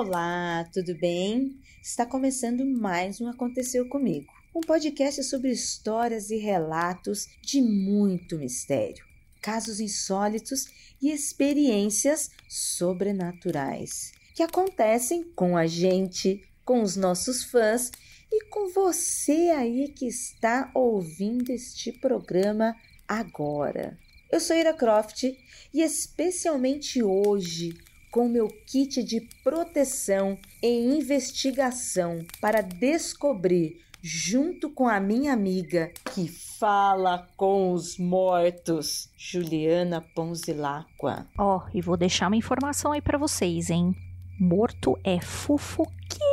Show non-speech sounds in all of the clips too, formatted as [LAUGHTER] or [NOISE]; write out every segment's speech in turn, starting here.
Olá, tudo bem? Está começando mais um Aconteceu Comigo, um podcast sobre histórias e relatos de muito mistério, casos insólitos e experiências sobrenaturais que acontecem com a gente, com os nossos fãs e com você aí que está ouvindo este programa agora. Eu sou Ira Croft e especialmente hoje com meu kit de proteção e investigação para descobrir, junto com a minha amiga que fala com os mortos, Juliana Ponzilacqua. Ó, oh, e vou deixar uma informação aí para vocês, hein? Morto é fofoqueiro.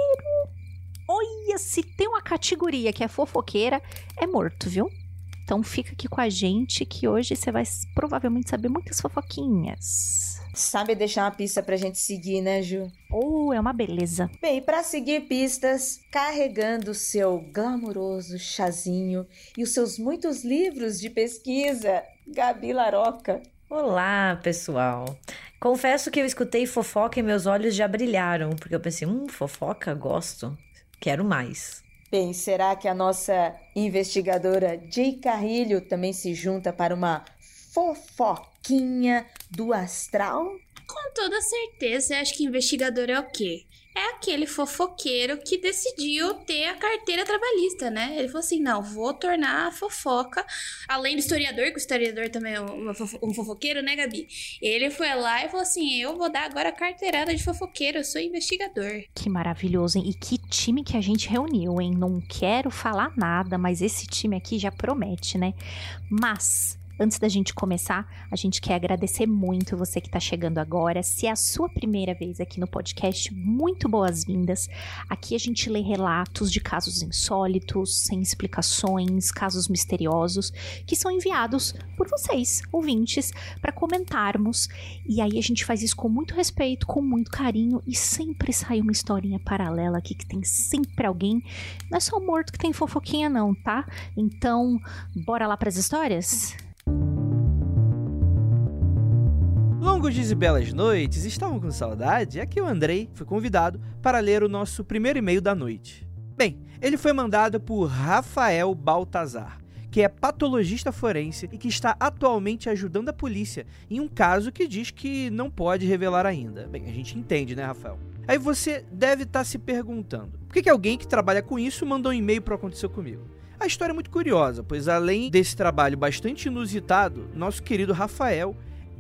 Olha, se tem uma categoria que é fofoqueira, é morto, viu? Então fica aqui com a gente que hoje você vai provavelmente saber muitas fofoquinhas. Sabe deixar uma pista pra gente seguir, né, Ju? Oh, é uma beleza. Bem, para seguir pistas, carregando o seu glamouroso chazinho e os seus muitos livros de pesquisa, Gabi Laroca. Olá, pessoal. Confesso que eu escutei fofoca e meus olhos já brilharam, porque eu pensei, hum, fofoca, gosto, quero mais. Bem, será que a nossa investigadora Jay Carrilho também se junta para uma fofoquinha do astral? Com toda certeza, acho que investigador é o quê? É aquele fofoqueiro que decidiu ter a carteira trabalhista, né? Ele falou assim: não, vou tornar a fofoca, além do historiador, que o historiador também é um, fofoqueiro, né, Gabi? Ele foi lá e falou assim: eu vou dar agora a carteirada de fofoqueiro, eu sou investigador. Que maravilhoso, hein? E que time que a gente reuniu, hein? Não quero falar nada, mas esse time aqui já promete, né? Mas Antes da gente começar, a gente quer agradecer muito você que está chegando agora. Se é a sua primeira vez aqui no podcast, muito boas-vindas. Aqui a gente lê relatos de casos insólitos, sem explicações, casos misteriosos, que são enviados por vocês, ouvintes, para comentarmos. E aí a gente faz isso com muito respeito, com muito carinho e sempre sai uma historinha paralela aqui que tem sempre alguém. Não é só o morto que tem fofoquinha, não, tá? Então, bora lá para as histórias? Longos dias e belas noites, estavam com saudade? Aqui o Andrei foi convidado para ler o nosso primeiro e-mail da noite. Bem, ele foi mandado por Rafael Baltazar, que é patologista forense e que está atualmente ajudando a polícia em um caso que diz que não pode revelar ainda. Bem, a gente entende, né, Rafael? Aí você deve estar tá se perguntando: por que, que alguém que trabalha com isso mandou um e-mail para acontecer comigo? A história é muito curiosa, pois além desse trabalho bastante inusitado, nosso querido Rafael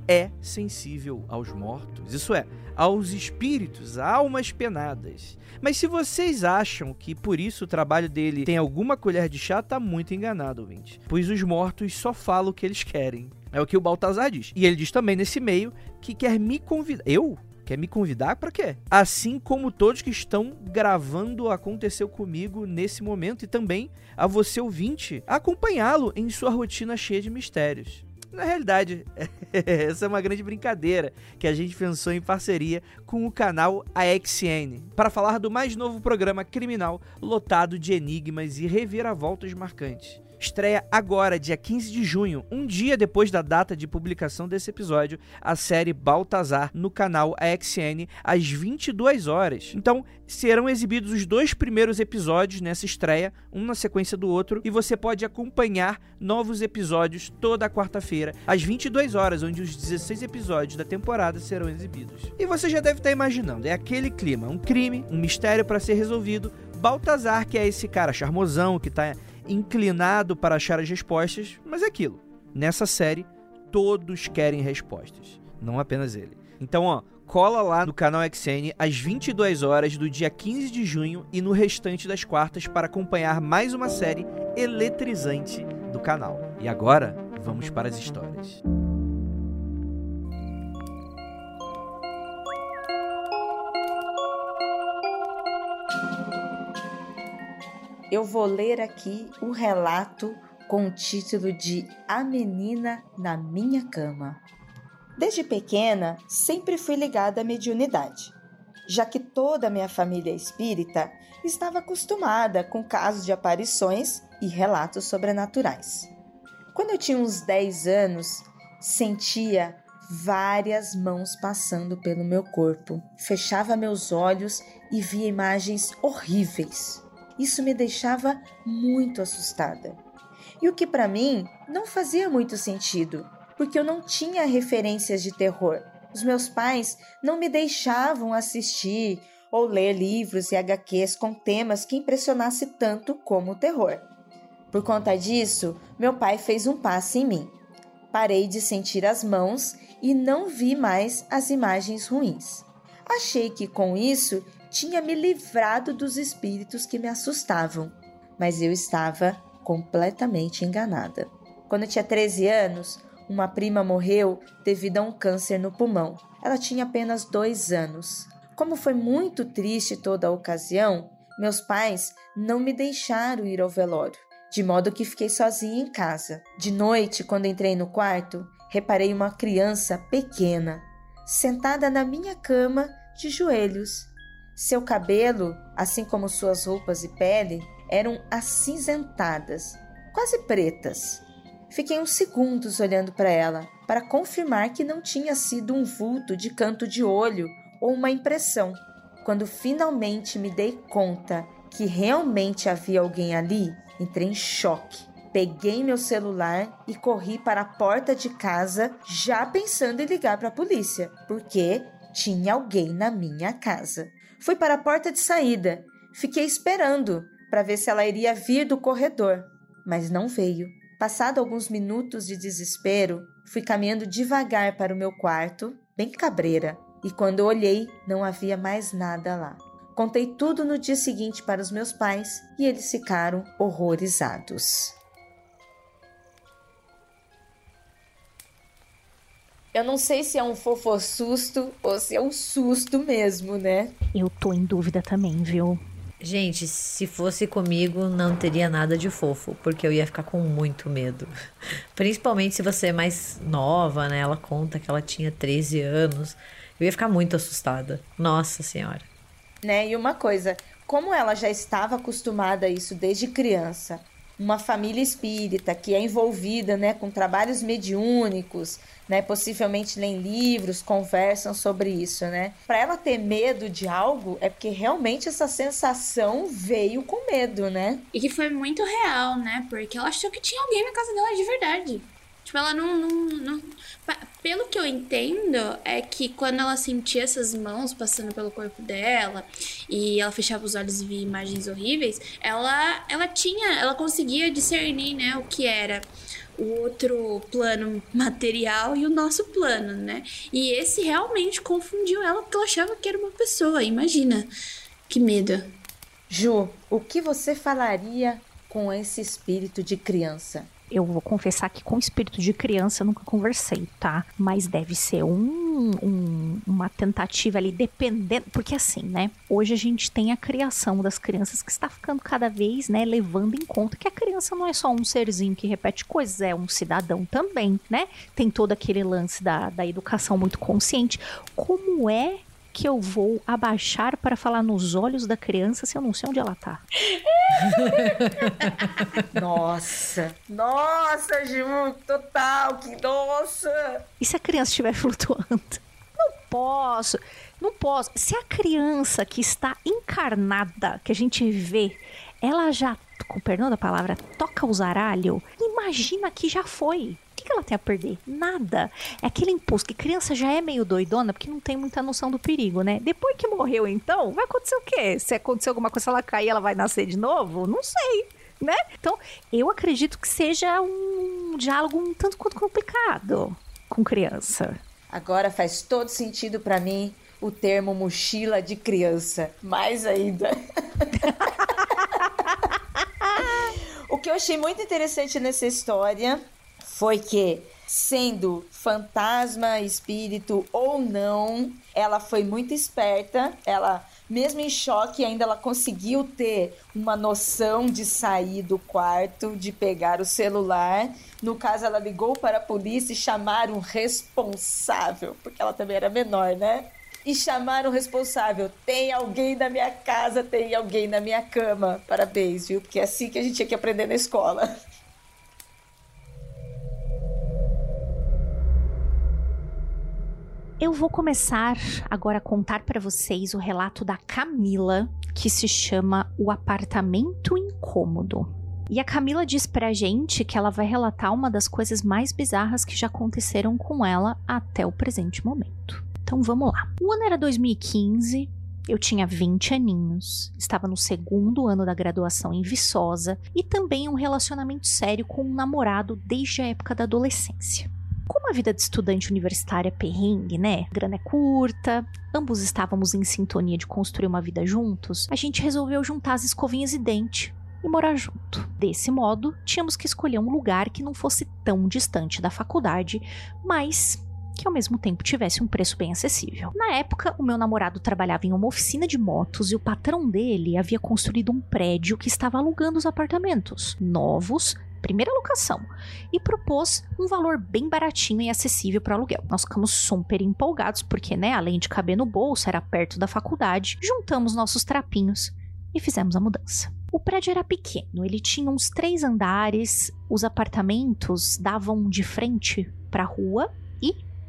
é sensível aos mortos, isso é, aos espíritos, almas penadas. Mas se vocês acham que por isso o trabalho dele tem alguma colher de chá, tá muito enganado, ouvinte. Pois os mortos só falam o que eles querem. É o que o Baltazar diz. E ele diz também nesse e-mail que quer me convidar. Eu? Quer me convidar para quê? Assim como todos que estão gravando aconteceu comigo nesse momento e também a você ouvinte acompanhá-lo em sua rotina cheia de mistérios. Na realidade, [LAUGHS] essa é uma grande brincadeira que a gente pensou em parceria com o canal AXN para falar do mais novo programa criminal lotado de enigmas e reviravoltas marcantes estreia agora, dia 15 de junho, um dia depois da data de publicação desse episódio, a série Baltazar no canal AXN às 22 horas. Então, serão exibidos os dois primeiros episódios nessa estreia, um na sequência do outro, e você pode acompanhar novos episódios toda quarta-feira às 22 horas, onde os 16 episódios da temporada serão exibidos. E você já deve estar imaginando, é aquele clima, um crime, um mistério para ser resolvido. Baltazar, que é esse cara charmosão que está inclinado para achar as respostas, mas é aquilo. Nessa série, todos querem respostas, não apenas ele. Então, ó, cola lá no canal XN às 22 horas do dia 15 de junho e no restante das quartas para acompanhar mais uma série eletrizante do canal. E agora, vamos para as histórias. Eu vou ler aqui o relato com o título de A Menina na Minha Cama. Desde pequena, sempre fui ligada à mediunidade, já que toda a minha família espírita estava acostumada com casos de aparições e relatos sobrenaturais. Quando eu tinha uns 10 anos, sentia várias mãos passando pelo meu corpo. Fechava meus olhos e via imagens horríveis. Isso me deixava muito assustada. E o que para mim não fazia muito sentido, porque eu não tinha referências de terror. Os meus pais não me deixavam assistir ou ler livros e HQs com temas que impressionasse tanto como o terror. Por conta disso, meu pai fez um passe em mim. Parei de sentir as mãos e não vi mais as imagens ruins. Achei que com isso tinha me livrado dos espíritos que me assustavam, mas eu estava completamente enganada. Quando eu tinha 13 anos, uma prima morreu devido a um câncer no pulmão. Ela tinha apenas dois anos. Como foi muito triste toda a ocasião, meus pais não me deixaram ir ao velório, de modo que fiquei sozinha em casa. De noite, quando entrei no quarto, reparei uma criança pequena, sentada na minha cama, de joelhos. Seu cabelo, assim como suas roupas e pele, eram acinzentadas, quase pretas. Fiquei uns segundos olhando para ela, para confirmar que não tinha sido um vulto de canto de olho ou uma impressão. Quando finalmente me dei conta que realmente havia alguém ali, entrei em choque. Peguei meu celular e corri para a porta de casa, já pensando em ligar para a polícia, porque tinha alguém na minha casa. Fui para a porta de saída. Fiquei esperando para ver se ela iria vir do corredor, mas não veio. Passado alguns minutos de desespero, fui caminhando devagar para o meu quarto, bem cabreira, e quando olhei, não havia mais nada lá. Contei tudo no dia seguinte para os meus pais e eles ficaram horrorizados. Eu não sei se é um fofo susto ou se é um susto mesmo, né? Eu tô em dúvida também, viu? Gente, se fosse comigo, não teria nada de fofo, porque eu ia ficar com muito medo. [LAUGHS] Principalmente se você é mais nova, né? Ela conta que ela tinha 13 anos. Eu ia ficar muito assustada. Nossa Senhora. Né? E uma coisa, como ela já estava acostumada a isso desde criança, uma família espírita que é envolvida né, com trabalhos mediúnicos, né, possivelmente leem livros, conversam sobre isso, né? Para ela ter medo de algo é porque realmente essa sensação veio com medo, né? E que foi muito real, né? Porque ela achou que tinha alguém na casa dela de verdade. Tipo, ela não, não, não, Pelo que eu entendo, é que quando ela sentia essas mãos passando pelo corpo dela e ela fechava os olhos e via imagens horríveis, ela, ela tinha, ela conseguia discernir, né, o que era o outro plano [LAUGHS] material e o nosso plano, né? E esse realmente confundiu ela porque ela achava que era uma pessoa. Imagina, que medo. Ju, o que você falaria com esse espírito de criança? Eu vou confessar que com espírito de criança eu nunca conversei, tá? Mas deve ser um, um, uma tentativa ali, dependendo. Porque assim, né? Hoje a gente tem a criação das crianças que está ficando cada vez, né? Levando em conta que a criança não é só um serzinho que repete coisas, é um cidadão também, né? Tem todo aquele lance da, da educação muito consciente. Como é que eu vou abaixar para falar nos olhos da criança se eu não sei onde ela tá? [LAUGHS] nossa, nossa, Ju, total, que nossa. E se a criança estiver flutuando? Não posso, não posso. Se a criança que está encarnada, que a gente vê, ela já, com perdão da palavra, toca o zaralho, imagina que já foi que ela tem a perder? Nada. É aquele impulso que criança já é meio doidona porque não tem muita noção do perigo, né? Depois que morreu, então, vai acontecer o quê? Se acontecer alguma coisa, ela cair, ela vai nascer de novo? Não sei. Né? Então, eu acredito que seja um diálogo um tanto quanto complicado com criança. Agora faz todo sentido para mim o termo mochila de criança. Mais ainda. [LAUGHS] o que eu achei muito interessante nessa história foi que, sendo fantasma, espírito ou não, ela foi muito esperta. Ela, mesmo em choque, ainda ela conseguiu ter uma noção de sair do quarto, de pegar o celular. No caso, ela ligou para a polícia e chamaram um responsável, porque ela também era menor, né? e chamaram o responsável. Tem alguém na minha casa, tem alguém na minha cama. Parabéns, viu? Porque é assim que a gente tinha que aprender na escola. Eu vou começar agora a contar para vocês o relato da Camila, que se chama O Apartamento Incômodo. E a Camila diz pra gente que ela vai relatar uma das coisas mais bizarras que já aconteceram com ela até o presente momento. Então vamos lá. O ano era 2015, eu tinha 20 aninhos, estava no segundo ano da graduação em Viçosa e também um relacionamento sério com um namorado desde a época da adolescência. Como a vida de estudante universitária é perrengue, né? Grana é curta, ambos estávamos em sintonia de construir uma vida juntos, a gente resolveu juntar as escovinhas e dente e morar junto. Desse modo, tínhamos que escolher um lugar que não fosse tão distante da faculdade, mas que ao mesmo tempo tivesse um preço bem acessível. Na época, o meu namorado trabalhava em uma oficina de motos e o patrão dele havia construído um prédio que estava alugando os apartamentos novos primeira locação e propôs um valor bem baratinho e acessível para aluguel. Nós ficamos super empolgados porque, né, além de caber no bolso, era perto da faculdade. Juntamos nossos trapinhos e fizemos a mudança. O prédio era pequeno, ele tinha uns três andares, os apartamentos davam de frente para a rua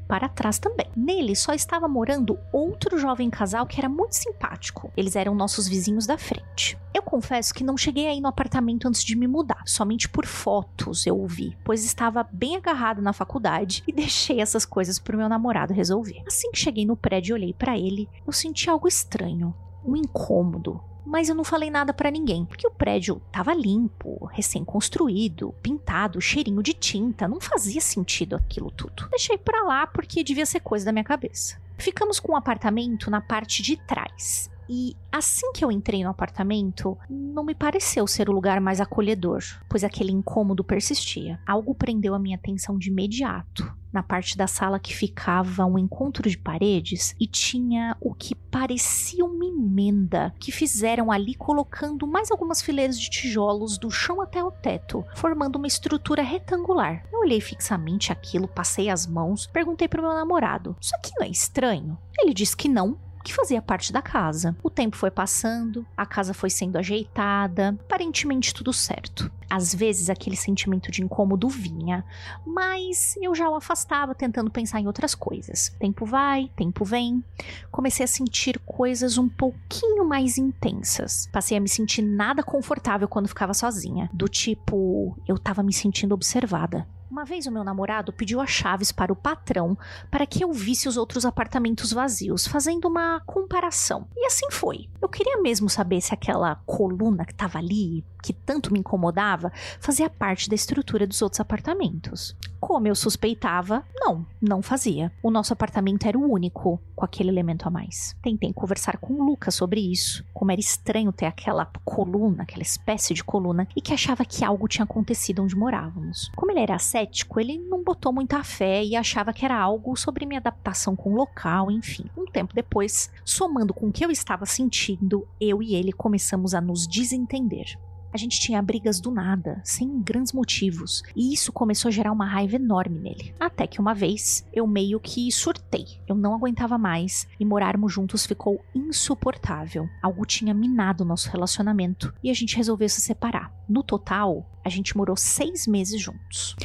para trás também. Nele só estava morando outro jovem casal que era muito simpático. Eles eram nossos vizinhos da frente. Eu confesso que não cheguei aí no apartamento antes de me mudar, somente por fotos eu vi, pois estava bem agarrado na faculdade e deixei essas coisas para o meu namorado resolver. Assim que cheguei no prédio e olhei para ele, eu senti algo estranho, um incômodo mas eu não falei nada para ninguém, porque o prédio tava limpo, recém-construído, pintado, cheirinho de tinta, não fazia sentido aquilo tudo. Deixei para lá porque devia ser coisa da minha cabeça. Ficamos com um apartamento na parte de trás. E assim que eu entrei no apartamento, não me pareceu ser o lugar mais acolhedor, pois aquele incômodo persistia. Algo prendeu a minha atenção de imediato na parte da sala que ficava um encontro de paredes e tinha o que parecia uma emenda que fizeram ali colocando mais algumas fileiras de tijolos do chão até o teto, formando uma estrutura retangular. Eu olhei fixamente aquilo, passei as mãos, perguntei pro meu namorado: Isso aqui não é estranho? Ele disse que não, que fazia parte da casa. O tempo foi passando, a casa foi sendo ajeitada, aparentemente tudo certo. Às vezes aquele sentimento de incômodo vinha, mas eu já o afastava tentando pensar em outras coisas. Tempo vai, tempo vem. Comecei a sentir coisas um pouquinho mais intensas. Passei a me sentir nada confortável quando ficava sozinha, do tipo, eu tava me sentindo observada. Uma vez o meu namorado pediu as chaves para o patrão para que eu visse os outros apartamentos vazios, fazendo uma comparação. E assim foi. Eu queria mesmo saber se aquela coluna que estava ali, que tanto me incomodava, fazia parte da estrutura dos outros apartamentos. Como eu suspeitava, não, não fazia. O nosso apartamento era o único com aquele elemento a mais. Tentei conversar com o Lucas sobre isso, como era estranho ter aquela coluna, aquela espécie de coluna, e que achava que algo tinha acontecido onde morávamos. Como ele era cético, ele não botou muita fé e achava que era algo sobre minha adaptação com o local, enfim. Um tempo depois, somando com o que eu estava sentindo, eu e ele começamos a nos desentender. A gente tinha brigas do nada, sem grandes motivos, e isso começou a gerar uma raiva enorme nele. Até que uma vez eu meio que surtei. Eu não aguentava mais e morarmos juntos ficou insuportável. Algo tinha minado nosso relacionamento e a gente resolveu se separar. No total, a gente morou seis meses juntos.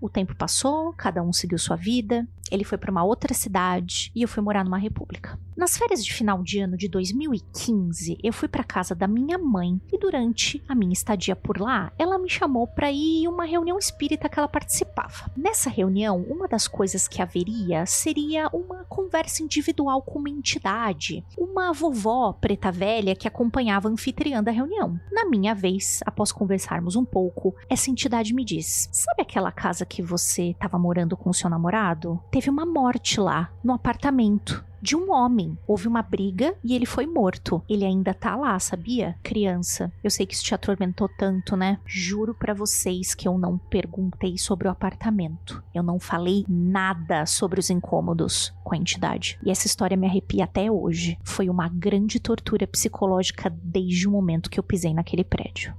O tempo passou, cada um seguiu sua vida, ele foi para uma outra cidade e eu fui morar numa república. Nas férias de final de ano de 2015, eu fui para casa da minha mãe e durante a minha estadia por lá, ela me chamou para ir em uma reunião espírita que ela participava. Nessa reunião, uma das coisas que haveria seria uma conversa individual com uma entidade, uma vovó preta velha que acompanhava a anfitriã da reunião. Na minha vez, após conversarmos um pouco, essa entidade me diz: "Sabe aquela casa que você estava morando com seu namorado? Teve uma morte lá, no apartamento de um homem. Houve uma briga e ele foi morto. Ele ainda tá lá, sabia? Criança. Eu sei que isso te atormentou tanto, né? Juro para vocês que eu não perguntei sobre o apartamento. Eu não falei nada sobre os incômodos com a entidade. E essa história me arrepia até hoje. Foi uma grande tortura psicológica desde o momento que eu pisei naquele prédio.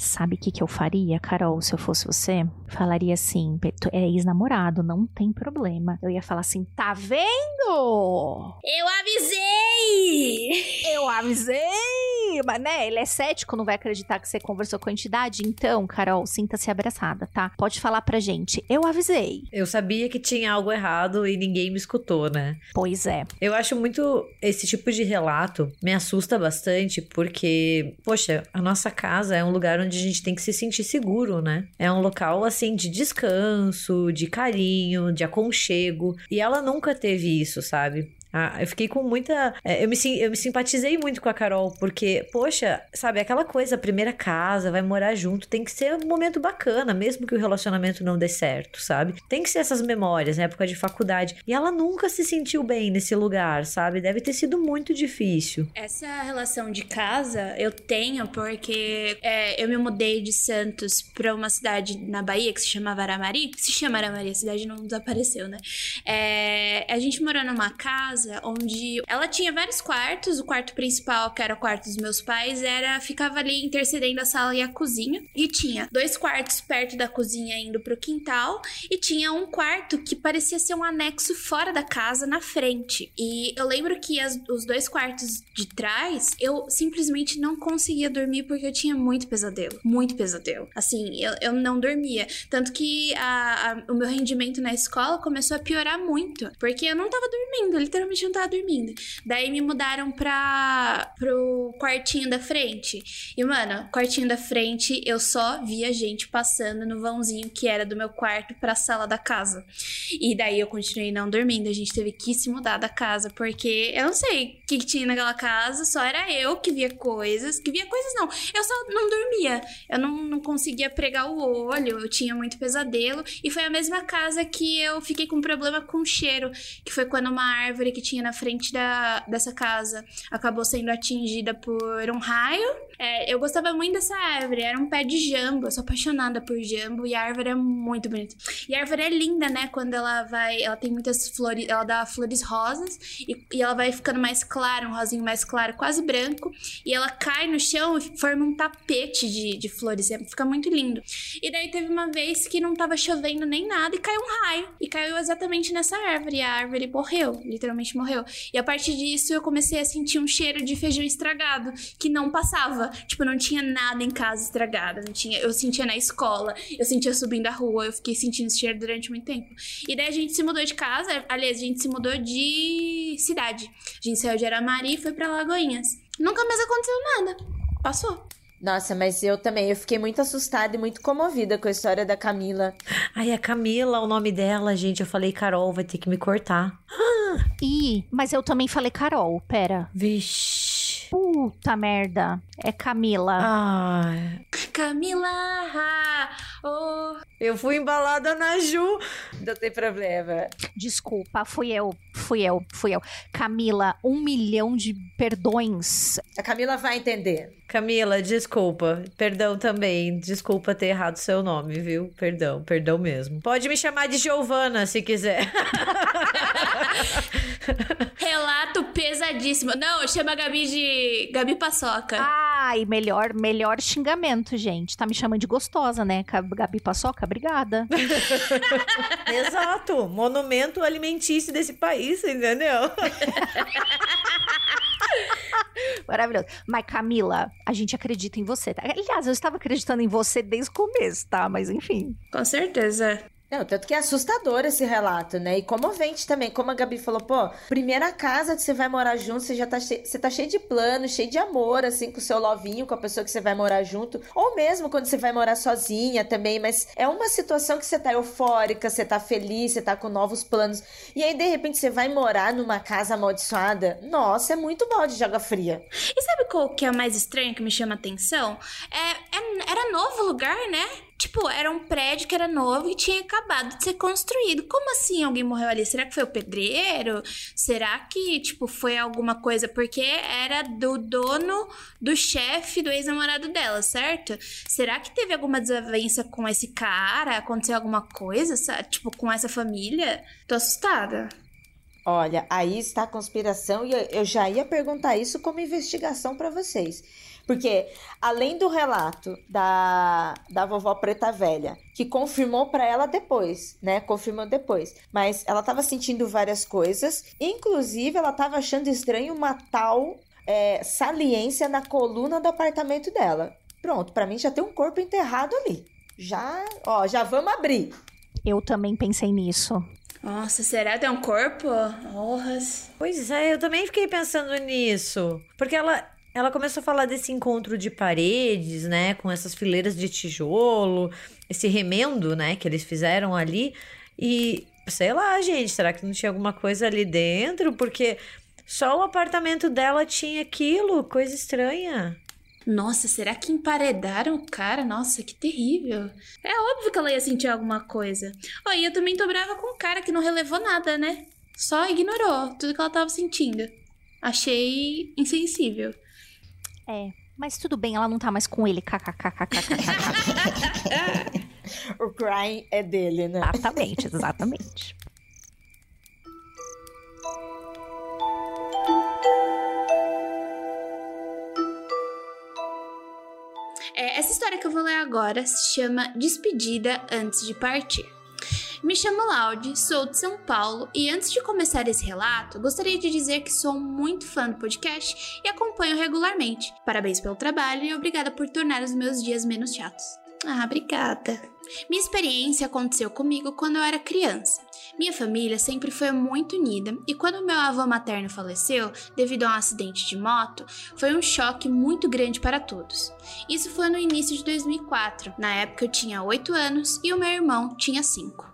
Sabe o que, que eu faria, Carol, se eu fosse você? Falaria assim: é ex-namorado, não tem problema. Eu ia falar assim: tá vendo? Eu avisei! Eu avisei! Mas né, ele é cético, não vai acreditar que você conversou com a entidade. Então, Carol, sinta-se abraçada, tá? Pode falar pra gente. Eu avisei. Eu sabia que tinha algo errado e ninguém me escutou, né? Pois é. Eu acho muito esse tipo de relato me assusta bastante porque, poxa, a nossa casa é um lugar onde a gente tem que se sentir seguro, né? É um local assim de descanso, de carinho, de aconchego, e ela nunca teve isso, sabe? Ah, eu fiquei com muita. é, eu, me, eu me simpatizei muito com a Carol, porque, poxa, sabe, aquela coisa, primeira casa, vai morar junto, tem que ser um momento bacana, mesmo que o relacionamento não dê certo, sabe? Tem que ser essas memórias, na época de faculdade. E ela nunca se sentiu bem nesse lugar, sabe? Deve ter sido muito difícil. Essa relação de casa eu tenho porque é, eu me mudei de Santos pra uma cidade na Bahia que se chama Aramari. Se chama Aramari, a cidade não desapareceu, né? É, a gente morou numa casa onde ela tinha vários quartos. O quarto principal, que era o quarto dos meus pais, era ficava ali intercedendo a sala e a cozinha. E tinha dois quartos perto da cozinha indo pro quintal e tinha um quarto que parecia ser um anexo fora da casa na frente. E eu lembro que as- os dois quartos de trás eu simplesmente não conseguia dormir porque eu tinha muito pesadelo. Muito pesadelo. Assim, eu, eu não dormia. Tanto que a- a- o meu rendimento na escola começou a piorar muito. Porque eu não tava dormindo, literalmente não tava dormindo. Daí me mudaram pra, pro quartinho da frente. E, mano, quartinho da frente, eu só via gente passando no vãozinho que era do meu quarto pra sala da casa. E daí eu continuei não dormindo. A gente teve que se mudar da casa, porque eu não sei o que, que tinha naquela casa, só era eu que via coisas. Que via coisas não, eu só não dormia. Eu não, não conseguia pregar o olho, eu tinha muito pesadelo. E foi a mesma casa que eu fiquei com problema com cheiro, que foi quando uma árvore que tinha na frente da, dessa casa acabou sendo atingida por um raio. É, eu gostava muito dessa árvore, era um pé de jambo, eu sou apaixonada por jambo e a árvore é muito bonita. E a árvore é linda, né? Quando ela vai, ela tem muitas flores, ela dá flores rosas e, e ela vai ficando mais clara, um rosinho mais claro, quase branco. E ela cai no chão e forma um tapete de, de flores, é- fica muito lindo. E daí teve uma vez que não tava chovendo nem nada e caiu um raio. E caiu exatamente nessa árvore. E a árvore morreu, literalmente morreu. E a partir disso eu comecei a sentir um cheiro de feijão estragado que não passava. Tipo, não tinha nada em casa estragado. Não tinha, eu sentia na escola, eu sentia subindo a rua, eu fiquei sentindo esse cheiro durante muito tempo. E daí a gente se mudou de casa, aliás, a gente se mudou de cidade. A gente saiu de Aramari e foi pra Lagoinhas. Nunca mais aconteceu nada. Passou. Nossa, mas eu também, eu fiquei muito assustada e muito comovida com a história da Camila. Ai, a Camila, o nome dela, gente. Eu falei, Carol, vai ter que me cortar. [GASPS] Ih, mas eu também falei Carol, pera. Vixe. Puta merda. É Camila. Ai. Camila, oh. Eu fui embalada na Ju. Não tem problema. Desculpa, fui eu. Fui eu, fui eu. Camila, um milhão de perdões. A Camila vai entender. Camila, desculpa. Perdão também. Desculpa ter errado seu nome, viu? Perdão, perdão mesmo. Pode me chamar de Giovana se quiser. [LAUGHS] Relato pesadíssimo. Não, chama a Gabi de Gabi Paçoca. Ai, melhor, melhor xingamento, gente. Tá me chamando de gostosa, né? Gabi Paçoca, obrigada. [LAUGHS] Exato. Monumento alimentício desse país, entendeu? [LAUGHS] Maravilhoso. Mas, Camila, a gente acredita em você, tá? Aliás, eu estava acreditando em você desde o começo, tá? Mas enfim. Com certeza. Não, tanto que é assustador esse relato, né? E comovente também. Como a Gabi falou, pô, primeira casa que você vai morar junto, você já tá, che... você tá cheio de planos, cheio de amor, assim, com o seu lovinho, com a pessoa que você vai morar junto. Ou mesmo quando você vai morar sozinha também. Mas é uma situação que você tá eufórica, você tá feliz, você tá com novos planos. E aí, de repente, você vai morar numa casa amaldiçoada. Nossa, é muito balde de água fria. E sabe qual que é o mais estranho que me chama atenção? É, é- era novo lugar, né? Tipo, era um prédio que era novo e tinha acabado de ser construído. Como assim alguém morreu ali? Será que foi o pedreiro? Será que, tipo, foi alguma coisa? Porque era do dono, do chefe, do ex-namorado dela, certo? Será que teve alguma desavença com esse cara? Aconteceu alguma coisa, sa- tipo, com essa família? Tô assustada. Olha, aí está a conspiração e eu já ia perguntar isso como investigação para vocês. Porque, além do relato da, da vovó preta velha, que confirmou para ela depois, né? Confirmou depois. Mas ela estava sentindo várias coisas. Inclusive, ela estava achando estranho uma tal é, saliência na coluna do apartamento dela. Pronto, para mim já tem um corpo enterrado ali. Já, ó, já vamos abrir. Eu também pensei nisso. Nossa, será que tem um corpo? Honras. Pois é, eu também fiquei pensando nisso. Porque ela, ela começou a falar desse encontro de paredes, né? Com essas fileiras de tijolo, esse remendo, né? Que eles fizeram ali. E sei lá, gente, será que não tinha alguma coisa ali dentro? Porque só o apartamento dela tinha aquilo, coisa estranha. Nossa, será que emparedaram o cara? Nossa, que terrível. É óbvio que ela ia sentir alguma coisa. Ó, e eu também tô brava com o cara que não relevou nada, né? Só ignorou tudo que ela tava sentindo. Achei insensível. É, mas tudo bem, ela não tá mais com ele. [LAUGHS] O crying é dele, né? Exatamente, exatamente. É, essa história que eu vou ler agora se chama Despedida Antes de Partir. Me chamo Laude, sou de São Paulo e antes de começar esse relato, gostaria de dizer que sou muito fã do podcast e acompanho regularmente. Parabéns pelo trabalho e obrigada por tornar os meus dias menos chatos. Ah, obrigada. Minha experiência aconteceu comigo quando eu era criança. Minha família sempre foi muito unida e quando meu avô materno faleceu devido a um acidente de moto, foi um choque muito grande para todos. Isso foi no início de 2004. Na época eu tinha 8 anos e o meu irmão tinha 5.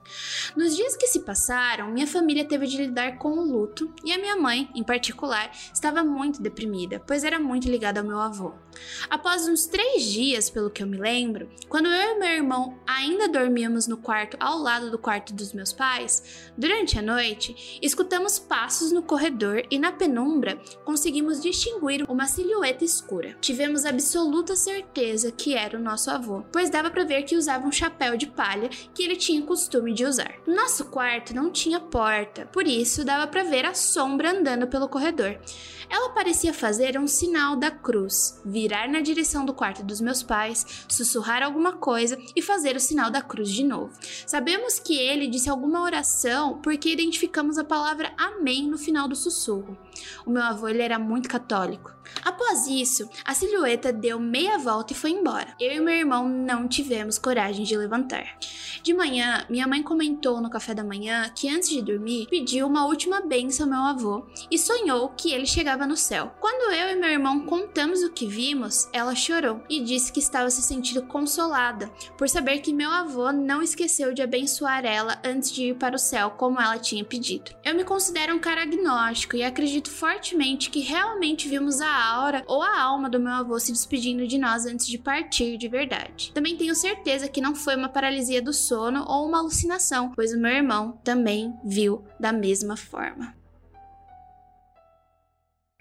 Nos dias que se passaram, minha família teve de lidar com o luto e a minha mãe, em particular, estava muito deprimida, pois era muito ligada ao meu avô. Após uns três dias, pelo que eu me lembro, quando eu e meu irmão ainda dormíamos no quarto ao lado do quarto dos meus pais, durante a noite, escutamos passos no corredor e na penumbra conseguimos distinguir uma silhueta escura. Tivemos absoluta certeza que era o nosso avô, pois dava para ver que usava um chapéu de palha que ele tinha costume de usar. Nosso quarto não tinha porta, por isso dava para ver a sombra andando pelo corredor. Ela parecia fazer um sinal da cruz, virar na direção do quarto dos meus pais, sussurrar alguma coisa e fazer o sinal da cruz de novo. Sabemos que ele disse alguma oração porque identificamos a palavra Amém no final do sussurro. O meu avô ele era muito católico. Após isso, a silhueta deu meia volta e foi embora. Eu e meu irmão não tivemos coragem de levantar. De manhã, minha mãe comentou no café da manhã que antes de dormir pediu uma última benção ao meu avô e sonhou que ele chegava no céu. Quando eu e meu irmão contamos o que vimos, ela chorou e disse que estava se sentindo consolada por saber que meu avô não esqueceu de abençoar ela antes de ir para o céu como ela tinha pedido. Eu me considero um cara agnóstico e acredito fortemente que realmente vimos a aura ou a alma do meu avô se despedindo de nós antes de partir de verdade. Também tenho certeza que não foi uma paralisia do sono ou uma alucinação, pois o meu irmão também viu da mesma forma.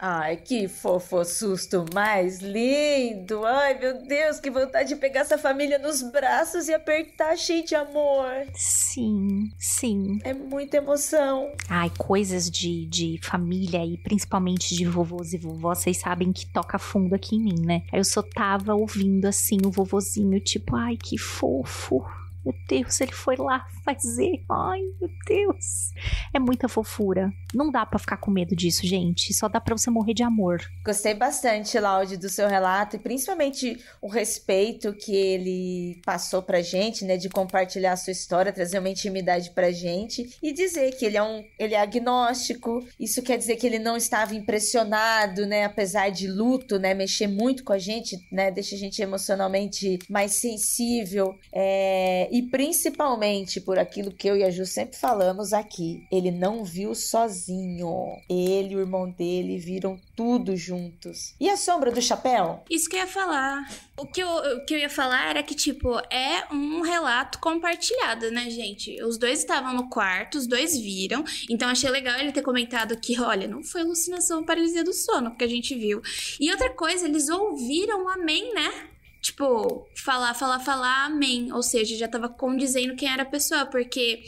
Ai, que fofo susto mais lindo! Ai, meu Deus, que vontade de pegar essa família nos braços e apertar cheio de amor. Sim, sim. É muita emoção. Ai, coisas de, de família e principalmente de vovôs e vovós, vocês sabem que toca fundo aqui em mim, né? Aí eu só tava ouvindo assim o vovozinho, tipo, ai, que fofo. Meu Deus, ele foi lá fazer. Ai, meu Deus. É muita fofura. Não dá para ficar com medo disso, gente. Só dá para você morrer de amor. Gostei bastante, Laude, do seu relato e principalmente o respeito que ele passou pra gente, né, de compartilhar a sua história, trazer uma intimidade pra gente e dizer que ele é um, ele é agnóstico. Isso quer dizer que ele não estava impressionado, né, apesar de luto, né, mexer muito com a gente, né, deixa a gente emocionalmente mais sensível. É, e principalmente por aquilo que eu e a Ju sempre falamos aqui, ele não viu sozinho. Ele e o irmão dele viram tudo juntos. E a sombra do chapéu? Isso que eu ia falar. O que eu, o que eu ia falar era que, tipo, é um relato compartilhado, né, gente? Os dois estavam no quarto, os dois viram. Então achei legal ele ter comentado que, olha, não foi alucinação ou paralisia do sono, porque a gente viu. E outra coisa, eles ouviram o amém, né? Tipo, falar, falar, falar, amém. Ou seja, já tava condizendo quem era a pessoa, porque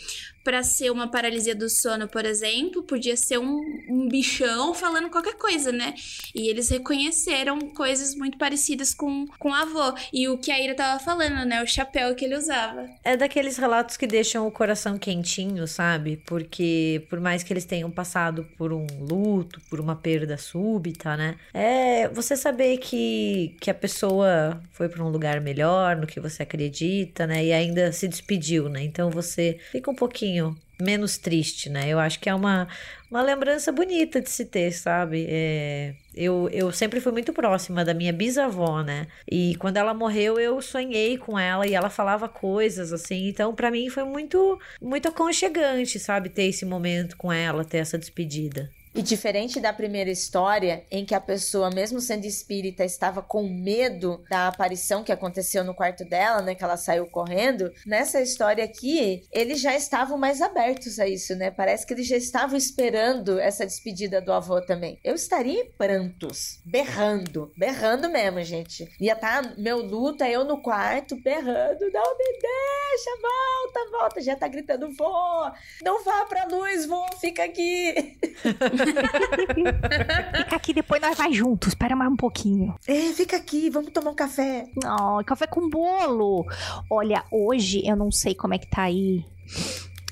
para ser uma paralisia do sono, por exemplo, podia ser um, um, bichão falando qualquer coisa, né? E eles reconheceram coisas muito parecidas com, com o avô. E o que a Ira tava falando, né? O chapéu que ele usava. É daqueles relatos que deixam o coração quentinho, sabe? Porque por mais que eles tenham passado por um luto, por uma perda súbita, né? É você saber que, que a pessoa foi para um lugar melhor, no que você acredita, né? E ainda se despediu, né? Então você fica um pouquinho menos triste, né? Eu acho que é uma, uma lembrança bonita de se ter, sabe? É, eu, eu sempre fui muito próxima da minha bisavó, né? E quando ela morreu, eu sonhei com ela e ela falava coisas assim. Então, para mim foi muito, muito aconchegante, sabe? Ter esse momento com ela, ter essa despedida. E diferente da primeira história, em que a pessoa, mesmo sendo espírita, estava com medo da aparição que aconteceu no quarto dela, né? Que ela saiu correndo. Nessa história aqui, eles já estavam mais abertos a isso, né? Parece que eles já estavam esperando essa despedida do avô também. Eu estaria em prantos, berrando, berrando mesmo, gente. Ia estar tá meu luto, eu no quarto, berrando, não me deixa, volta, volta. Já tá gritando, vô, não vá pra luz, vô, fica aqui. [LAUGHS] [LAUGHS] fica aqui, depois nós vai juntos. Espera mais um pouquinho. É, fica aqui, vamos tomar um café. Não, café com bolo. Olha, hoje eu não sei como é que tá aí.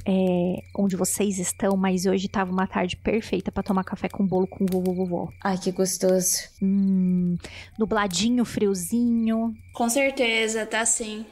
É, onde vocês estão, mas hoje tava uma tarde perfeita para tomar café com bolo com vovô vovó. Ai, que gostoso. Hum, nubladinho, friozinho. Com certeza, tá sim.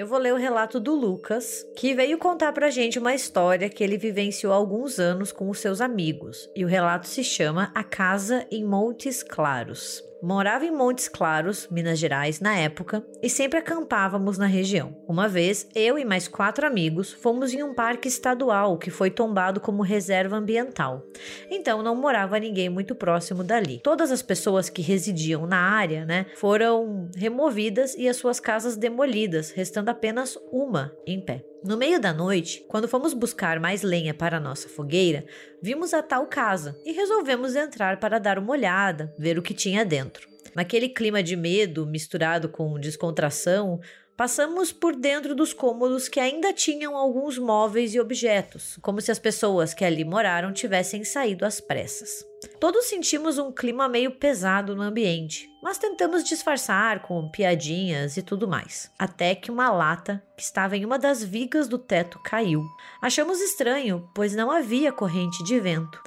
Eu vou ler o relato do Lucas, que veio contar pra gente uma história que ele vivenciou há alguns anos com os seus amigos. E o relato se chama A Casa em Montes Claros. Morava em Montes Claros, Minas Gerais, na época, e sempre acampávamos na região. Uma vez, eu e mais quatro amigos fomos em um parque estadual que foi tombado como reserva ambiental. Então não morava ninguém muito próximo dali. Todas as pessoas que residiam na área, né, foram removidas e as suas casas demolidas, restando apenas uma em pé. No meio da noite, quando fomos buscar mais lenha para a nossa fogueira, vimos a tal casa e resolvemos entrar para dar uma olhada, ver o que tinha dentro. Naquele clima de medo misturado com descontração, Passamos por dentro dos cômodos que ainda tinham alguns móveis e objetos, como se as pessoas que ali moraram tivessem saído às pressas. Todos sentimos um clima meio pesado no ambiente, mas tentamos disfarçar com piadinhas e tudo mais. Até que uma lata que estava em uma das vigas do teto caiu. Achamos estranho, pois não havia corrente de vento.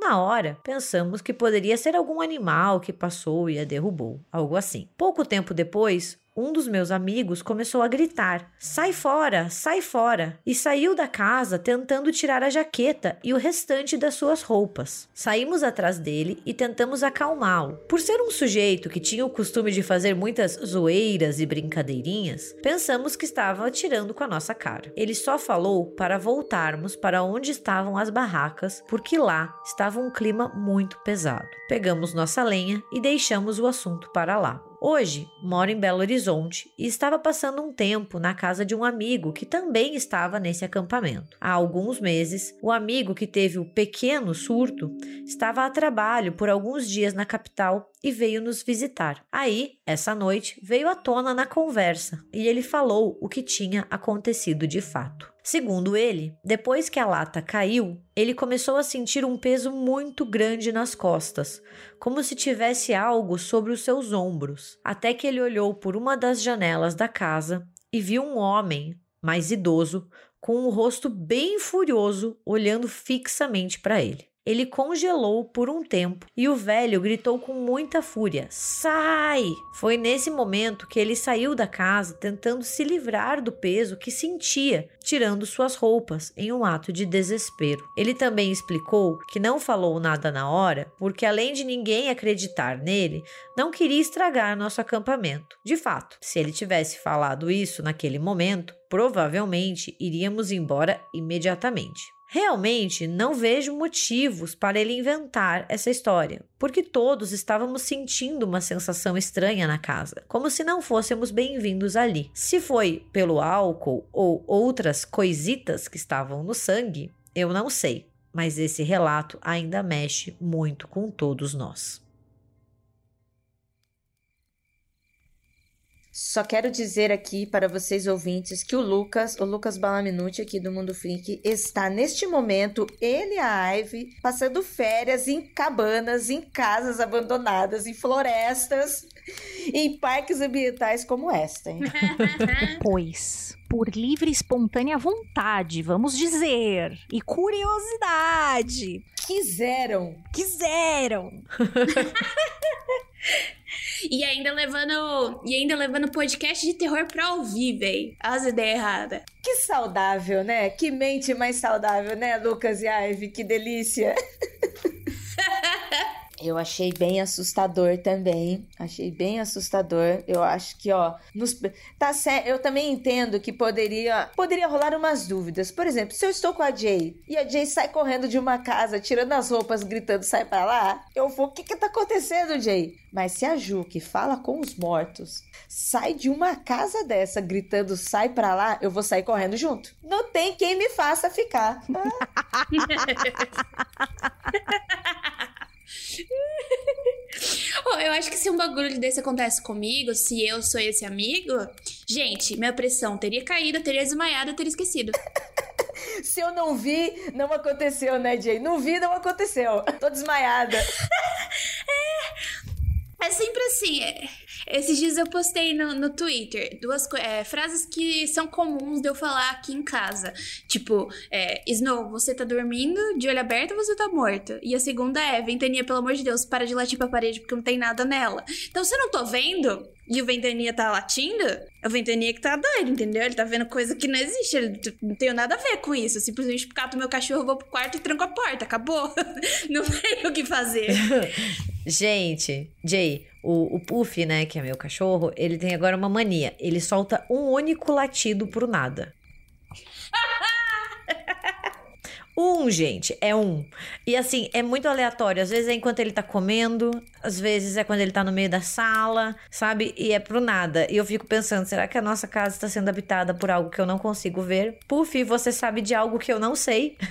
Na hora, pensamos que poderia ser algum animal que passou e a derrubou, algo assim. Pouco tempo depois, um dos meus amigos começou a gritar: Sai fora, sai fora! E saiu da casa tentando tirar a jaqueta e o restante das suas roupas. Saímos atrás dele e tentamos acalmá-lo. Por ser um sujeito que tinha o costume de fazer muitas zoeiras e brincadeirinhas, pensamos que estava atirando com a nossa cara. Ele só falou para voltarmos para onde estavam as barracas, porque lá estava um clima muito pesado. Pegamos nossa lenha e deixamos o assunto para lá. Hoje moro em Belo Horizonte e estava passando um tempo na casa de um amigo que também estava nesse acampamento. Há alguns meses, o amigo que teve o pequeno surto estava a trabalho por alguns dias na capital e veio nos visitar. Aí, essa noite, veio à tona na conversa e ele falou o que tinha acontecido de fato. Segundo ele, depois que a lata caiu, ele começou a sentir um peso muito grande nas costas, como se tivesse algo sobre os seus ombros, até que ele olhou por uma das janelas da casa e viu um homem, mais idoso, com um rosto bem furioso, olhando fixamente para ele. Ele congelou por um tempo e o velho gritou com muita fúria: Sai! Foi nesse momento que ele saiu da casa tentando se livrar do peso que sentia, tirando suas roupas em um ato de desespero. Ele também explicou que não falou nada na hora porque, além de ninguém acreditar nele, não queria estragar nosso acampamento. De fato, se ele tivesse falado isso naquele momento, provavelmente iríamos embora imediatamente. Realmente não vejo motivos para ele inventar essa história, porque todos estávamos sentindo uma sensação estranha na casa, como se não fôssemos bem-vindos ali. Se foi pelo álcool ou outras coisitas que estavam no sangue, eu não sei, mas esse relato ainda mexe muito com todos nós. Só quero dizer aqui para vocês ouvintes que o Lucas, o Lucas Balaminuti aqui do Mundo Freak, está neste momento, ele e a Ivy, passando férias em cabanas, em casas abandonadas, em florestas, em parques ambientais como esta. Hein? [LAUGHS] Pois, por livre e espontânea vontade, vamos dizer, e curiosidade, Quiseram. quiseram. [LAUGHS] [LAUGHS] E ainda levando. E ainda levando podcast de terror pra ouvir, véi. As ideias erradas. Que saudável, né? Que mente mais saudável, né, Lucas e Ivy? Que delícia. [LAUGHS] Eu achei bem assustador também. Achei bem assustador. Eu acho que, ó, nos... tá certo. Eu também entendo que poderia poderia rolar umas dúvidas. Por exemplo, se eu estou com a Jay e a Jay sai correndo de uma casa, tirando as roupas, gritando sai pra lá, eu vou, o que que tá acontecendo, Jay? Mas se a Ju, que fala com os mortos, sai de uma casa dessa gritando sai pra lá, eu vou sair correndo junto. Não tem quem me faça ficar. Ah, [LAUGHS] Oh, eu acho que se um bagulho desse acontece comigo, se eu sou esse amigo, gente, minha pressão teria caído, teria desmaiado, teria esquecido. [LAUGHS] se eu não vi, não aconteceu, né, Jay? Não vi, não aconteceu. Tô desmaiada. [LAUGHS] É sempre assim. é- Esses dias eu postei no, no Twitter duas é, frases que são comuns de eu falar aqui em casa. Tipo, é, Snow, você tá dormindo, de olho aberto você tá morto? E a segunda é, Ventania, pelo amor de Deus, para de latir pra parede porque não tem nada nela. Então, se eu não tô vendo e o Ventania tá latindo, é o Ventania que tá doido, entendeu? Ele tá vendo coisa que não existe. Ele t- não tem nada a ver com isso. Eu simplesmente cato meu cachorro, vou pro quarto e tranco a porta. Acabou. [LAUGHS] não tem o que fazer. [LAUGHS] Gente, Jay, o, o Puff, né, que é meu cachorro, ele tem agora uma mania. Ele solta um único latido pro nada. Um, gente, é um. E assim, é muito aleatório. Às vezes é enquanto ele tá comendo, às vezes é quando ele tá no meio da sala, sabe? E é pro nada. E eu fico pensando, será que a nossa casa está sendo habitada por algo que eu não consigo ver? Puff, você sabe de algo que eu não sei? [LAUGHS]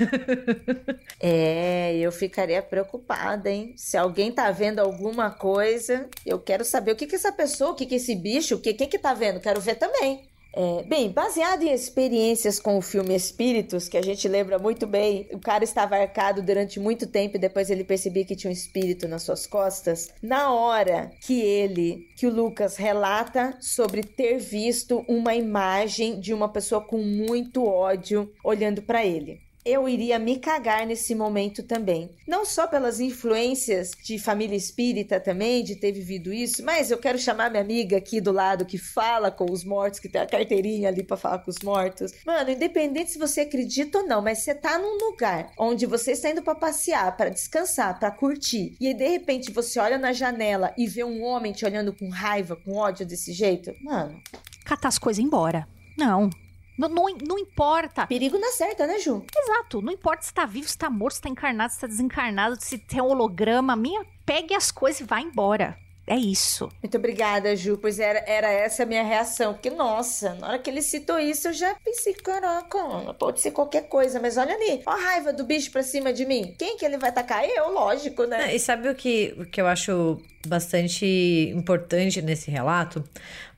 É, eu ficaria preocupada, hein? Se alguém tá vendo alguma coisa, eu quero saber o que que essa pessoa, o que que esse bicho, o que que que tá vendo? Quero ver também. É, bem, baseado em experiências com o filme Espíritos, que a gente lembra muito bem, o cara estava arcado durante muito tempo e depois ele percebia que tinha um espírito nas suas costas. Na hora que ele, que o Lucas relata sobre ter visto uma imagem de uma pessoa com muito ódio olhando para ele eu iria me cagar nesse momento também. Não só pelas influências de família espírita também, de ter vivido isso, mas eu quero chamar minha amiga aqui do lado que fala com os mortos, que tem a carteirinha ali pra falar com os mortos. Mano, independente se você acredita ou não, mas você tá num lugar onde você está indo pra passear, pra descansar, pra curtir, e aí de repente você olha na janela e vê um homem te olhando com raiva, com ódio desse jeito, mano, Catar as coisas embora. Não. Não, não, não importa. perigo na certa, né, Ju? Exato. Não importa se tá vivo, se tá morto, se tá encarnado, se tá desencarnado, se tem um holograma. Minha, pegue as coisas e vá embora. É isso. Muito obrigada, Ju, pois era, era essa a minha reação. Porque, nossa, na hora que ele citou isso, eu já pensei, caraca, pode ser qualquer coisa, mas olha ali, ó a raiva do bicho pra cima de mim. Quem que ele vai tacar? Eu, lógico, né? E sabe o que, o que eu acho bastante importante nesse relato?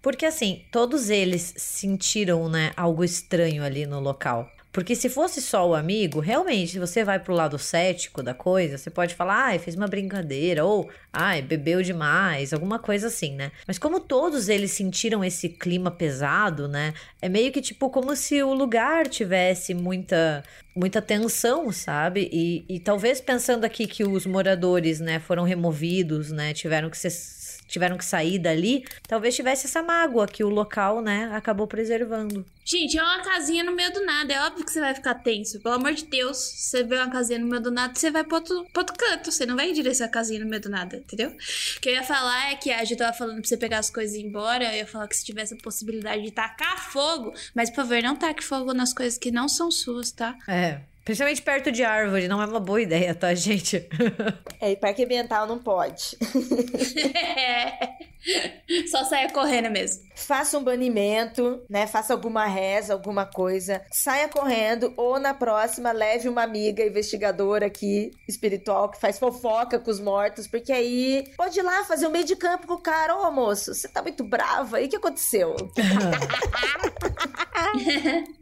Porque assim, todos eles sentiram, né, algo estranho ali no local. Porque se fosse só o amigo, realmente, se você vai pro lado cético da coisa, você pode falar, ai, fez uma brincadeira, ou ai, bebeu demais, alguma coisa assim, né? Mas como todos eles sentiram esse clima pesado, né? É meio que tipo como se o lugar tivesse muita muita tensão, sabe? E, e talvez pensando aqui que os moradores, né, foram removidos, né, tiveram que ser tiveram que sair dali, talvez tivesse essa mágoa que o local, né, acabou preservando. Gente, é uma casinha no meio do nada. É óbvio que você vai ficar tenso. Pelo amor de Deus, se você vê uma casinha no meio do nada, você vai pro outro, pro outro canto. Você não vai em direção à casinha no meio do nada, entendeu? O que eu ia falar é que a gente tava falando pra você pegar as coisas e ir embora. Eu ia falar que se tivesse a possibilidade de tacar fogo. Mas, por favor, não taque fogo nas coisas que não são suas, tá? É, Principalmente perto de árvore, não é uma boa ideia, tá, gente? [LAUGHS] É, e parque ambiental não pode. É. Só saia correndo mesmo. Faça um banimento, né? Faça alguma reza, alguma coisa. Saia correndo ou na próxima leve uma amiga investigadora aqui, espiritual, que faz fofoca com os mortos, porque aí pode ir lá fazer um meio de campo com o cara. Ô, moço, você tá muito brava. E o que aconteceu? [LAUGHS]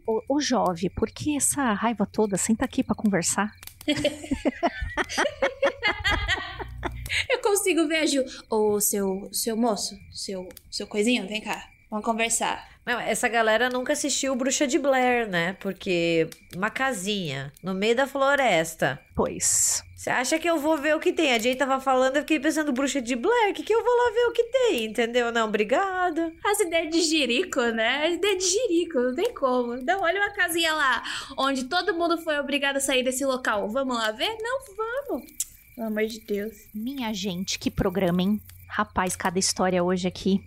Ô, ô jovem, por que essa raiva toda? Senta aqui pra conversar. [LAUGHS] Eu consigo ver a Ju. Ô, seu, seu moço, seu, seu coisinho, vem cá. Vamos conversar. Não, essa galera nunca assistiu Bruxa de Blair, né? Porque uma casinha no meio da floresta. Pois. Você acha que eu vou ver o que tem? A Jay tava falando, eu fiquei pensando, Bruxa de Blair, que que eu vou lá ver o que tem, entendeu? Não, obrigada. As ideias de Jerico, né? As ideias de Jerico, não tem como. Então, olha uma casinha lá, onde todo mundo foi obrigado a sair desse local. Vamos lá ver? Não, vamos. Pelo amor de Deus. Minha gente, que programa, hein? Rapaz, cada história hoje aqui.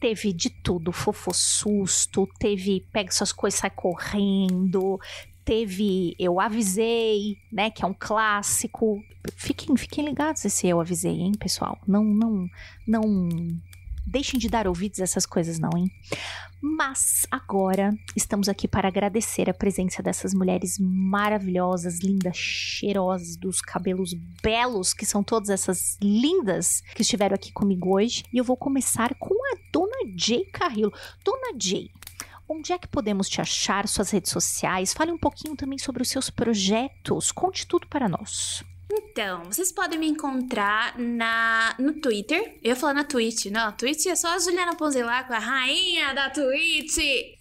Teve de tudo, fofo susto, teve pega suas coisas, sai correndo, teve eu avisei, né, que é um clássico. Fiquem, fiquem ligados esse eu avisei, hein, pessoal? Não, não, não deixem de dar ouvidos a essas coisas não, hein? Mas agora estamos aqui para agradecer a presença dessas mulheres maravilhosas, lindas, cheirosas, dos cabelos belos, que são todas essas lindas que estiveram aqui comigo hoje. E eu vou começar com a Dona Jay Carrillo. Dona Jay, onde é que podemos te achar, suas redes sociais? Fale um pouquinho também sobre os seus projetos. Conte tudo para nós. Então, vocês podem me encontrar na, no Twitter. Eu ia falar na Twitch. Não, Twitch é só a Juliana Ponzelaco, a rainha da Twitch. [LAUGHS]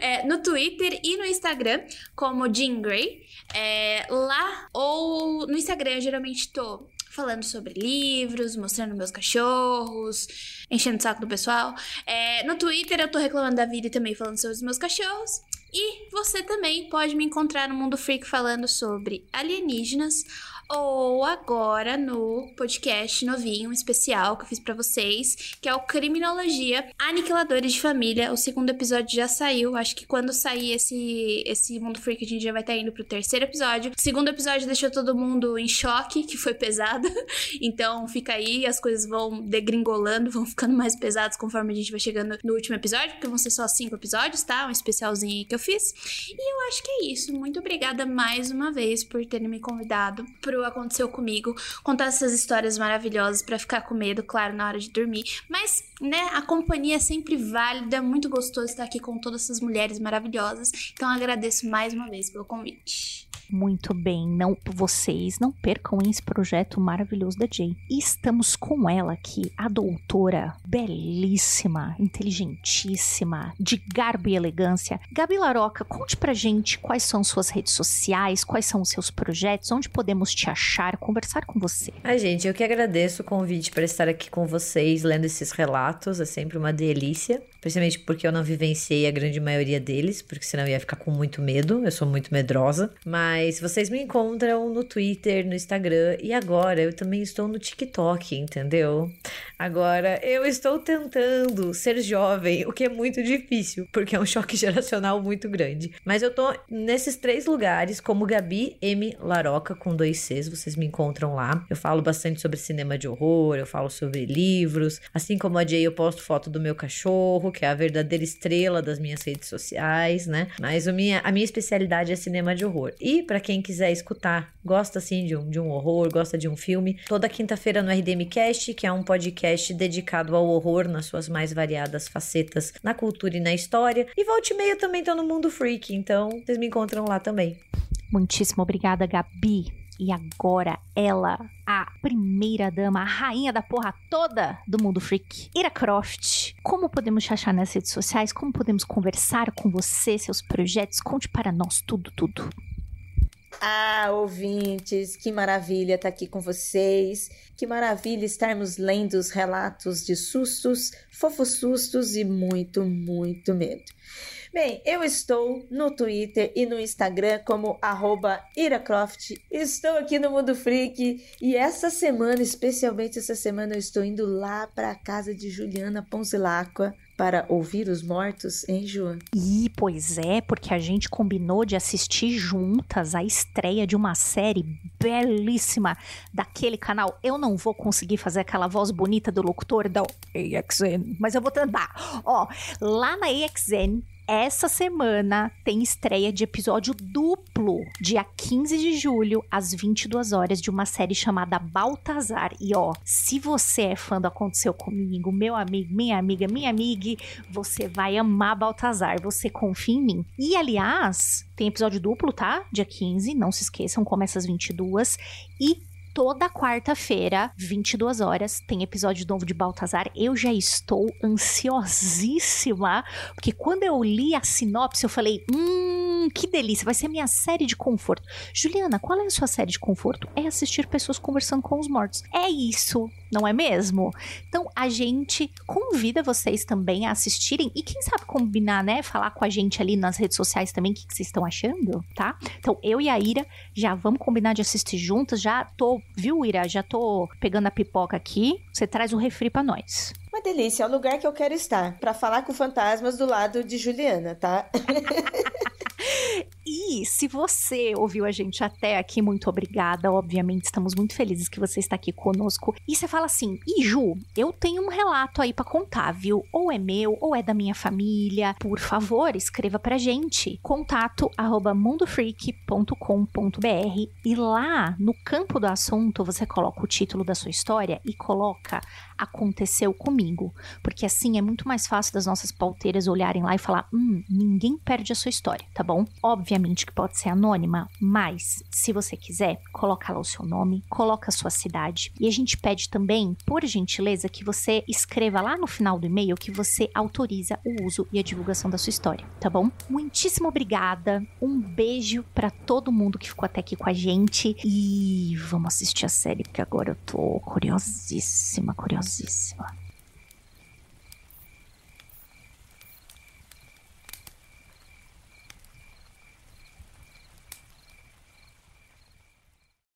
É, no Twitter e no Instagram, como Jean Grey. É, lá ou no Instagram, eu geralmente tô falando sobre livros, mostrando meus cachorros, enchendo o saco do pessoal. É, no Twitter eu tô reclamando da vida e também falando sobre os meus cachorros. E você também pode me encontrar no Mundo Freak falando sobre alienígenas ou agora no podcast novinho, especial que eu fiz pra vocês, que é o Criminologia Aniquiladores de Família. O segundo episódio já saiu. Acho que quando sair esse, esse Mundo Freak, a gente já vai estar indo pro terceiro episódio. O segundo episódio deixou todo mundo em choque, que foi pesado. [LAUGHS] Então fica aí, as coisas vão degringolando, vão ficando mais pesadas conforme a gente vai chegando no último episódio, porque vão ser só cinco episódios, tá? Um especialzinho que eu fiz. E eu acho que é isso. Muito obrigada mais uma vez por terem me convidado pro Aconteceu Comigo, contar essas histórias maravilhosas pra ficar com medo, claro, na hora de dormir. Mas, né, a companhia é sempre válida, é muito gostoso estar aqui com todas essas mulheres maravilhosas. Então agradeço mais uma vez pelo convite. Muito bem, não vocês não percam esse projeto maravilhoso da Jay. Estamos com ela aqui, a doutora belíssima, inteligentíssima, de garbo e elegância. Gabi Laroca, conte pra gente quais são suas redes sociais, quais são os seus projetos, onde podemos te achar, conversar com você. Ai, gente, eu que agradeço o convite para estar aqui com vocês, lendo esses relatos, é sempre uma delícia. Principalmente porque eu não vivenciei a grande maioria deles, porque senão eu ia ficar com muito medo, eu sou muito medrosa. Mas vocês me encontram no Twitter, no Instagram e agora eu também estou no TikTok, entendeu? Agora eu estou tentando ser jovem, o que é muito difícil, porque é um choque [LAUGHS] geracional muito grande. Mas eu tô nesses três lugares, como Gabi M. Laroca, com dois Cs, vocês me encontram lá. Eu falo bastante sobre cinema de horror, eu falo sobre livros. Assim como a Jay, eu posto foto do meu cachorro, que é a verdadeira estrela das minhas redes sociais, né? Mas a minha, a minha especialidade é cinema de horror. E para quem quiser escutar, gosta assim de um, de um horror, gosta de um filme, toda quinta-feira no RDM Cast, que é um podcast dedicado ao horror nas suas mais variadas facetas, na cultura e na história. E volte e meia também tô no Mundo Freak, então vocês me encontram lá também. Muitíssimo obrigada, Gabi. E agora ela, a primeira dama, a rainha da porra toda do mundo freak, Ira Croft. Como podemos te achar nas redes sociais? Como podemos conversar com você, seus projetos? Conte para nós tudo, tudo. Ah, ouvintes, que maravilha estar aqui com vocês. Que maravilha estarmos lendo os relatos de sustos, fofos sustos e muito, muito medo. Bem, eu estou no Twitter e no Instagram como iracroft. Estou aqui no Mundo Freak e essa semana, especialmente essa semana, eu estou indo lá para a casa de Juliana Ponzilacqua para ouvir os mortos, hein, Ju? E pois é, porque a gente combinou de assistir juntas a estreia de uma série belíssima daquele canal. Eu não vou conseguir fazer aquela voz bonita do locutor da AXN, mas eu vou tentar. Ó, lá na AXN essa semana tem estreia de episódio duplo, dia 15 de julho, às 22 horas, de uma série chamada Baltazar. E ó, se você é fã do Aconteceu Comigo, meu amigo, minha amiga, minha amiga, você vai amar Baltazar, você confia em mim. E aliás, tem episódio duplo, tá? Dia 15, não se esqueçam, começa às 22. E toda quarta-feira, 22 horas, tem episódio novo de Baltazar. Eu já estou ansiosíssima, porque quando eu li a sinopse, eu falei: hum, que delícia, vai ser minha série de conforto. Juliana, qual é a sua série de conforto? É assistir pessoas conversando com os mortos. É isso, não é mesmo? Então a gente convida vocês também a assistirem e quem sabe combinar, né? Falar com a gente ali nas redes sociais também o que, que vocês estão achando, tá? Então eu e a Ira já vamos combinar de assistir juntas. Já tô, viu, Ira? Já tô pegando a pipoca aqui. Você traz o refri para nós. Uma delícia, é o lugar que eu quero estar para falar com fantasmas do lado de Juliana, tá? [LAUGHS] E se você ouviu a gente até aqui, muito obrigada. Obviamente, estamos muito felizes que você está aqui conosco. E você fala assim: "E Ju, eu tenho um relato aí para contar, viu? Ou é meu, ou é da minha família. Por favor, escreva pra gente. contato@mundofreak.com.br e lá no campo do assunto você coloca o título da sua história e coloca aconteceu comigo, porque assim é muito mais fácil das nossas pauteiras olharem lá e falar: "Hum, ninguém perde a sua história", tá bom? Obviamente que pode ser anônima, mas se você quiser, coloca lá o seu nome, coloca a sua cidade. E a gente pede também, por gentileza, que você escreva lá no final do e-mail que você autoriza o uso e a divulgação da sua história, tá bom? Muitíssimo obrigada. Um beijo para todo mundo que ficou até aqui com a gente e vamos assistir a série porque agora eu tô curiosíssima, curiosíssima.